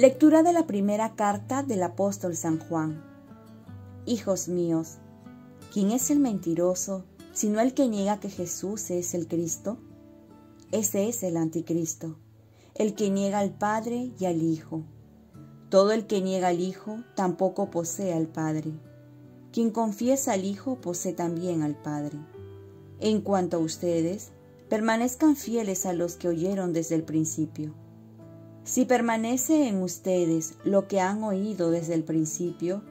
Lectura de la primera carta del apóstol San Juan. Hijos míos, ¿quién es el mentiroso sino el que niega que Jesús es el Cristo? Ese es el anticristo, el que niega al Padre y al Hijo. Todo el que niega al Hijo tampoco posee al Padre. Quien confiesa al Hijo posee también al Padre. En cuanto a ustedes, permanezcan fieles a los que oyeron desde el principio. Si permanece en ustedes lo que han oído desde el principio,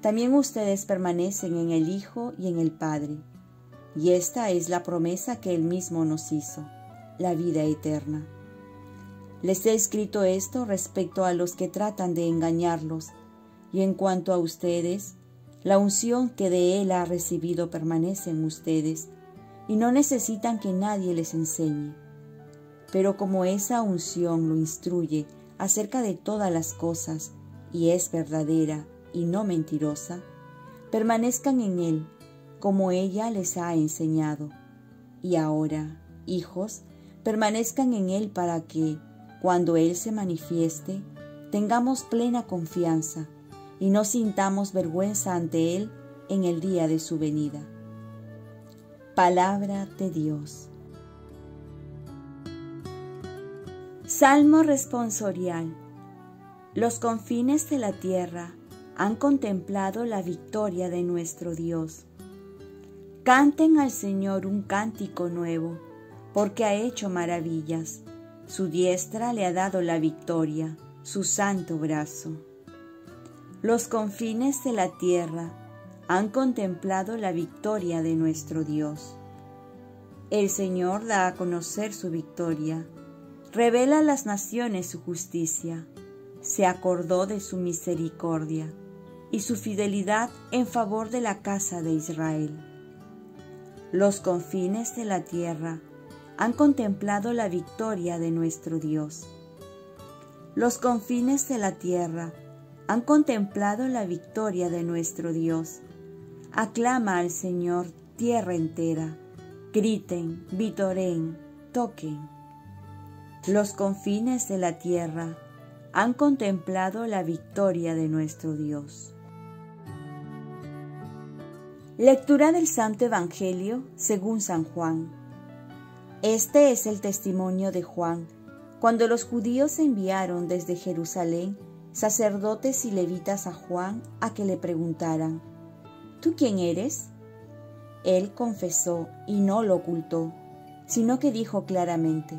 también ustedes permanecen en el Hijo y en el Padre. Y esta es la promesa que Él mismo nos hizo, la vida eterna. Les he escrito esto respecto a los que tratan de engañarlos, y en cuanto a ustedes, la unción que de Él ha recibido permanece en ustedes, y no necesitan que nadie les enseñe pero como esa unción lo instruye acerca de todas las cosas y es verdadera y no mentirosa, permanezcan en Él como ella les ha enseñado. Y ahora, hijos, permanezcan en Él para que, cuando Él se manifieste, tengamos plena confianza y no sintamos vergüenza ante Él en el día de su venida. Palabra de Dios. Salmo responsorial. Los confines de la tierra han contemplado la victoria de nuestro Dios. Canten al Señor un cántico nuevo, porque ha hecho maravillas. Su diestra le ha dado la victoria, su santo brazo. Los confines de la tierra han contemplado la victoria de nuestro Dios. El Señor da a conocer su victoria Revela a las naciones su justicia, se acordó de su misericordia y su fidelidad en favor de la casa de Israel. Los confines de la tierra han contemplado la victoria de nuestro Dios. Los confines de la tierra han contemplado la victoria de nuestro Dios. Aclama al Señor tierra entera. Griten, vitoren, toquen. Los confines de la tierra han contemplado la victoria de nuestro Dios. Lectura del Santo Evangelio según San Juan. Este es el testimonio de Juan, cuando los judíos enviaron desde Jerusalén sacerdotes y levitas a Juan a que le preguntaran, ¿Tú quién eres? Él confesó y no lo ocultó, sino que dijo claramente,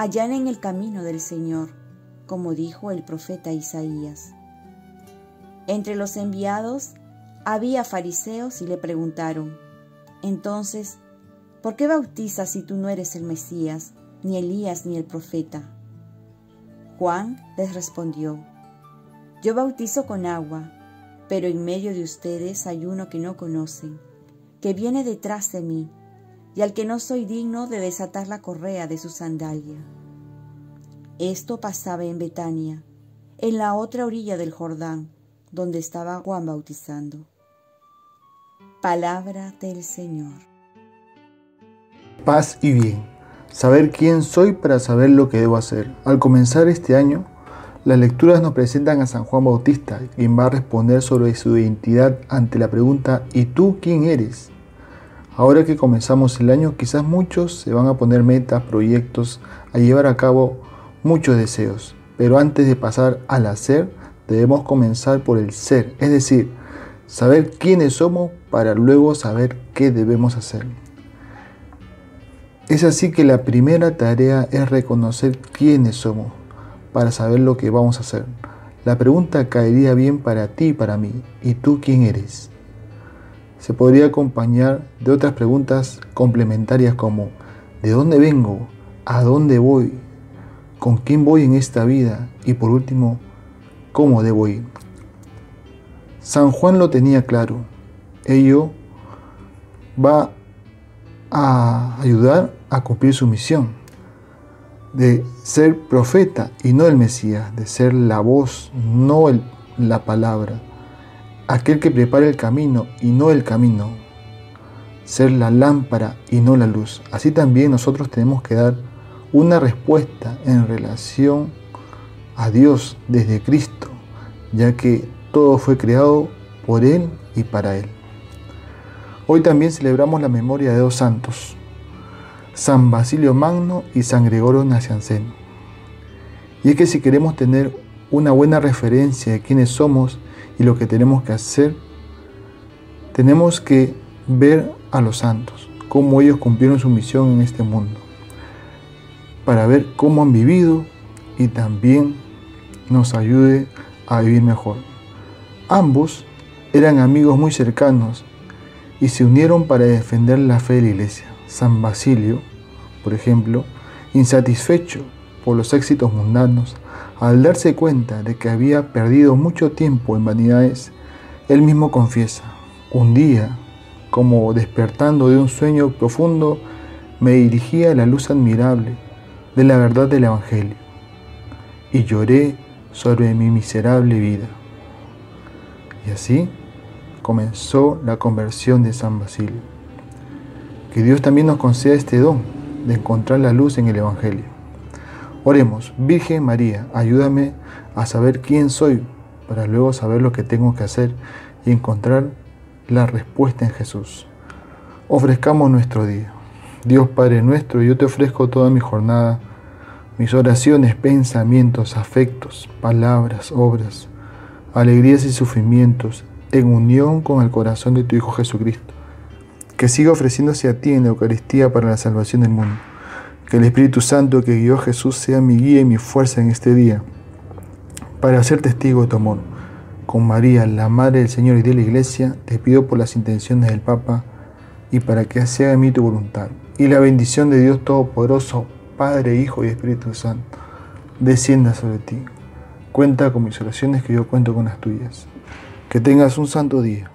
en el camino del Señor, como dijo el profeta Isaías. Entre los enviados había fariseos y le preguntaron, entonces, ¿por qué bautizas si tú no eres el Mesías, ni Elías, ni el profeta? Juan les respondió, yo bautizo con agua, pero en medio de ustedes hay uno que no conocen, que viene detrás de mí, y al que no soy digno de desatar la correa de su sandalia. Esto pasaba en Betania, en la otra orilla del Jordán, donde estaba Juan bautizando. Palabra del Señor. Paz y bien. Saber quién soy para saber lo que debo hacer. Al comenzar este año, las lecturas nos presentan a San Juan Bautista, quien va a responder sobre su identidad ante la pregunta ¿Y tú quién eres? Ahora que comenzamos el año, quizás muchos se van a poner metas, proyectos, a llevar a cabo muchos deseos. Pero antes de pasar al hacer, debemos comenzar por el ser, es decir, saber quiénes somos para luego saber qué debemos hacer. Es así que la primera tarea es reconocer quiénes somos para saber lo que vamos a hacer. La pregunta caería bien para ti y para mí. ¿Y tú quién eres? Se podría acompañar de otras preguntas complementarias como ¿de dónde vengo? ¿A dónde voy? ¿Con quién voy en esta vida? Y por último, cómo debo ir. San Juan lo tenía claro. Ello va a ayudar a cumplir su misión de ser profeta y no el Mesías, de ser la voz, no la palabra, aquel que prepara el camino y no el camino, ser la lámpara y no la luz. Así también nosotros tenemos que dar una respuesta en relación a Dios desde Cristo, ya que todo fue creado por Él y para Él. Hoy también celebramos la memoria de dos santos, San Basilio Magno y San Gregorio Nacianceno. Y es que si queremos tener una buena referencia de quiénes somos y lo que tenemos que hacer, tenemos que ver a los santos, cómo ellos cumplieron su misión en este mundo, para ver cómo han vivido y también nos ayude a vivir mejor. Ambos eran amigos muy cercanos y se unieron para defender la fe de la iglesia. San Basilio, por ejemplo, insatisfecho por los éxitos mundanos, al darse cuenta de que había perdido mucho tiempo en vanidades, él mismo confiesa, un día, como despertando de un sueño profundo, me dirigía a la luz admirable de la verdad del Evangelio y lloré sobre mi miserable vida. Y así comenzó la conversión de San Basilio. Que Dios también nos conceda este don de encontrar la luz en el Evangelio. Oremos, Virgen María, ayúdame a saber quién soy para luego saber lo que tengo que hacer y encontrar la respuesta en Jesús. Ofrezcamos nuestro día. Dios Padre nuestro, yo te ofrezco toda mi jornada, mis oraciones, pensamientos, afectos, palabras, obras, alegrías y sufrimientos, en unión con el corazón de tu Hijo Jesucristo, que siga ofreciéndose a ti en la Eucaristía para la salvación del mundo. Que el Espíritu Santo que guió a Jesús sea mi guía y mi fuerza en este día, para ser testigo de tu amor. Con María, la Madre del Señor y de la Iglesia, te pido por las intenciones del Papa y para que sea en mí tu voluntad. Y la bendición de Dios Todopoderoso, Padre, Hijo y Espíritu Santo, descienda sobre ti. Cuenta con mis oraciones que yo cuento con las tuyas. Que tengas un santo día.